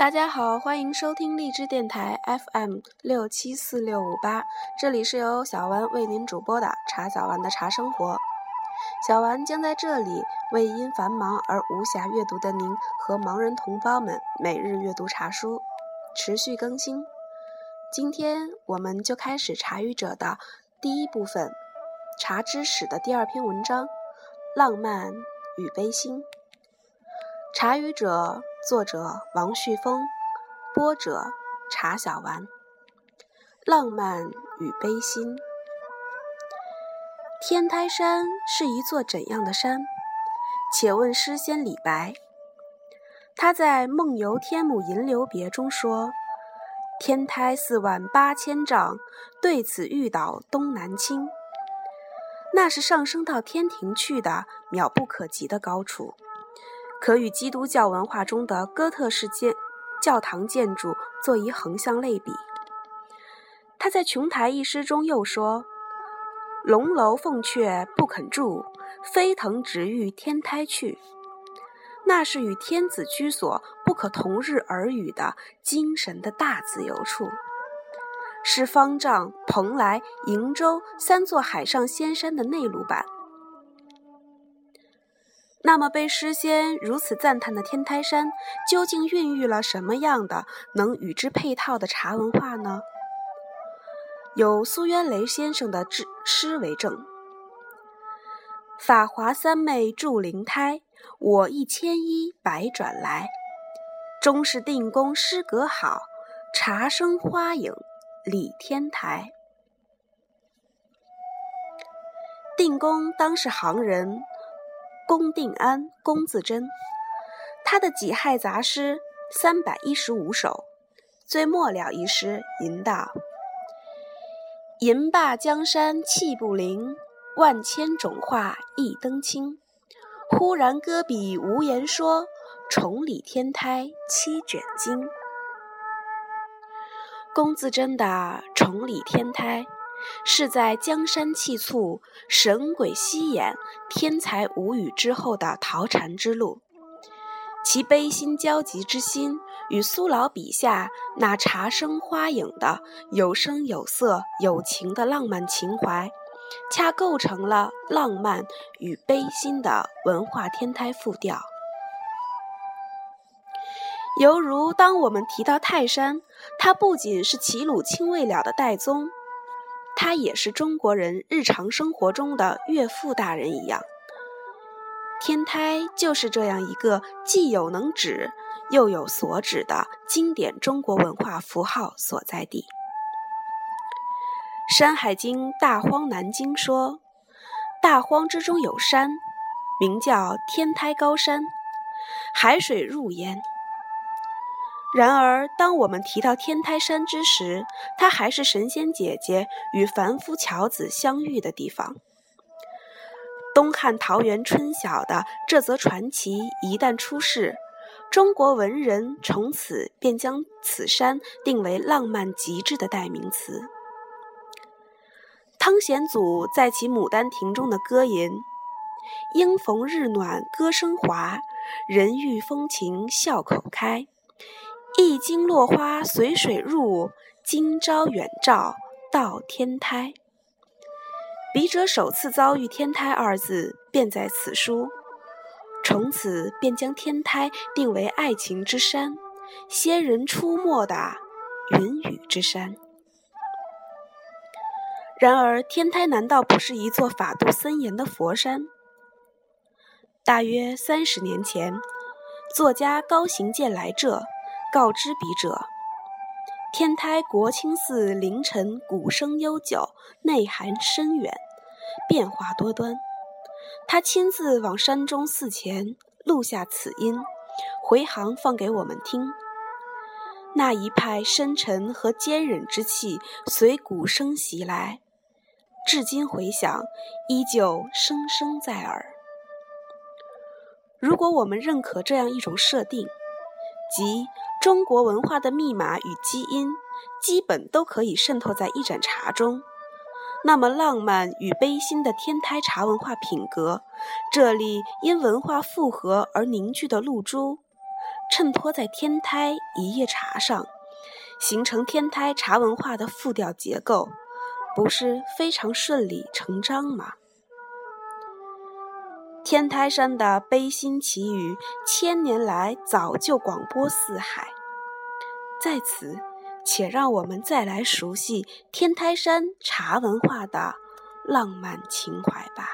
大家好，欢迎收听荔枝电台 FM 六七四六五八，这里是由小丸为您主播的茶小丸的茶生活。小丸将在这里为因繁忙而无暇阅读的您和盲人同胞们每日阅读茶书，持续更新。今天我们就开始茶语者的第一部分，茶之史的第二篇文章《浪漫与悲心》。茶语者，作者王旭峰，播者查小丸。浪漫与悲心。天台山是一座怎样的山？且问诗仙李白。他在《梦游天姥吟留别》中说：“天台四万八千丈，对此欲倒东南倾。”那是上升到天庭去的渺不可及的高处。可与基督教文化中的哥特式建教堂建筑做一横向类比。他在《琼台》一诗中又说：“龙楼凤阙不肯住，飞腾直欲天台去。”那是与天子居所不可同日而语的精神的大自由处，是方丈、蓬莱、瀛洲三座海上仙山的内陆版。那么，被诗仙如此赞叹的天台山，究竟孕育了什么样的能与之配套的茶文化呢？有苏渊雷先生的诗诗为证：“法华三昧住灵胎，我一千一百转来。终是定公诗阁好，茶生花影理天台。”定公当是行人。龚定安、龚自珍，他的己亥杂诗三百一十五首，最末了一诗吟道：“吟罢江山气不灵，万千种画一灯清。忽然搁笔无言说，重理天台七卷经。”龚自珍的《重理天台》。是在江山气促、神鬼息眼、天才无语之后的逃禅之路，其悲心交集之心，与苏老笔下那茶生花影的有声有色、有情的浪漫情怀，恰构成了浪漫与悲心的文化天台复调。犹如当我们提到泰山，它不仅是齐鲁青未了的岱宗。他也是中国人日常生活中的岳父大人一样，天台就是这样一个既有能指又有所指的经典中国文化符号所在地。《山海经·大荒南经》说：“大荒之中有山，名叫天台高山，海水入焉。”然而，当我们提到天台山之时，它还是神仙姐姐与凡夫樵子相遇的地方。东汉桃源春晓的这则传奇一旦出世，中国文人从此便将此山定为浪漫极致的代名词。汤显祖在其《牡丹亭》中的歌吟：“应逢日暖歌声华，人遇风情笑口开。”一经落花随水入，今朝远照到天台。笔者首次遭遇“天台”二字，便在此书，从此便将天台定为爱情之山，仙人出没的云雨之山。然而，天台难道不是一座法度森严的佛山？大约三十年前，作家高行健来这。告知笔者，天台国清寺凌晨鼓声悠久，内涵深远，变化多端。他亲自往山中寺前录下此音，回航放给我们听。那一派深沉和坚忍之气随鼓声袭来，至今回响，依旧声声在耳。如果我们认可这样一种设定，即中国文化的密码与基因，基本都可以渗透在一盏茶中。那么，浪漫与悲心的天台茶文化品格，这里因文化复合而凝聚的露珠，衬托在天台一叶茶上，形成天台茶文化的复调结构，不是非常顺理成章吗？天台山的悲心奇语，千年来早就广播四海。在此，且让我们再来熟悉天台山茶文化的浪漫情怀吧。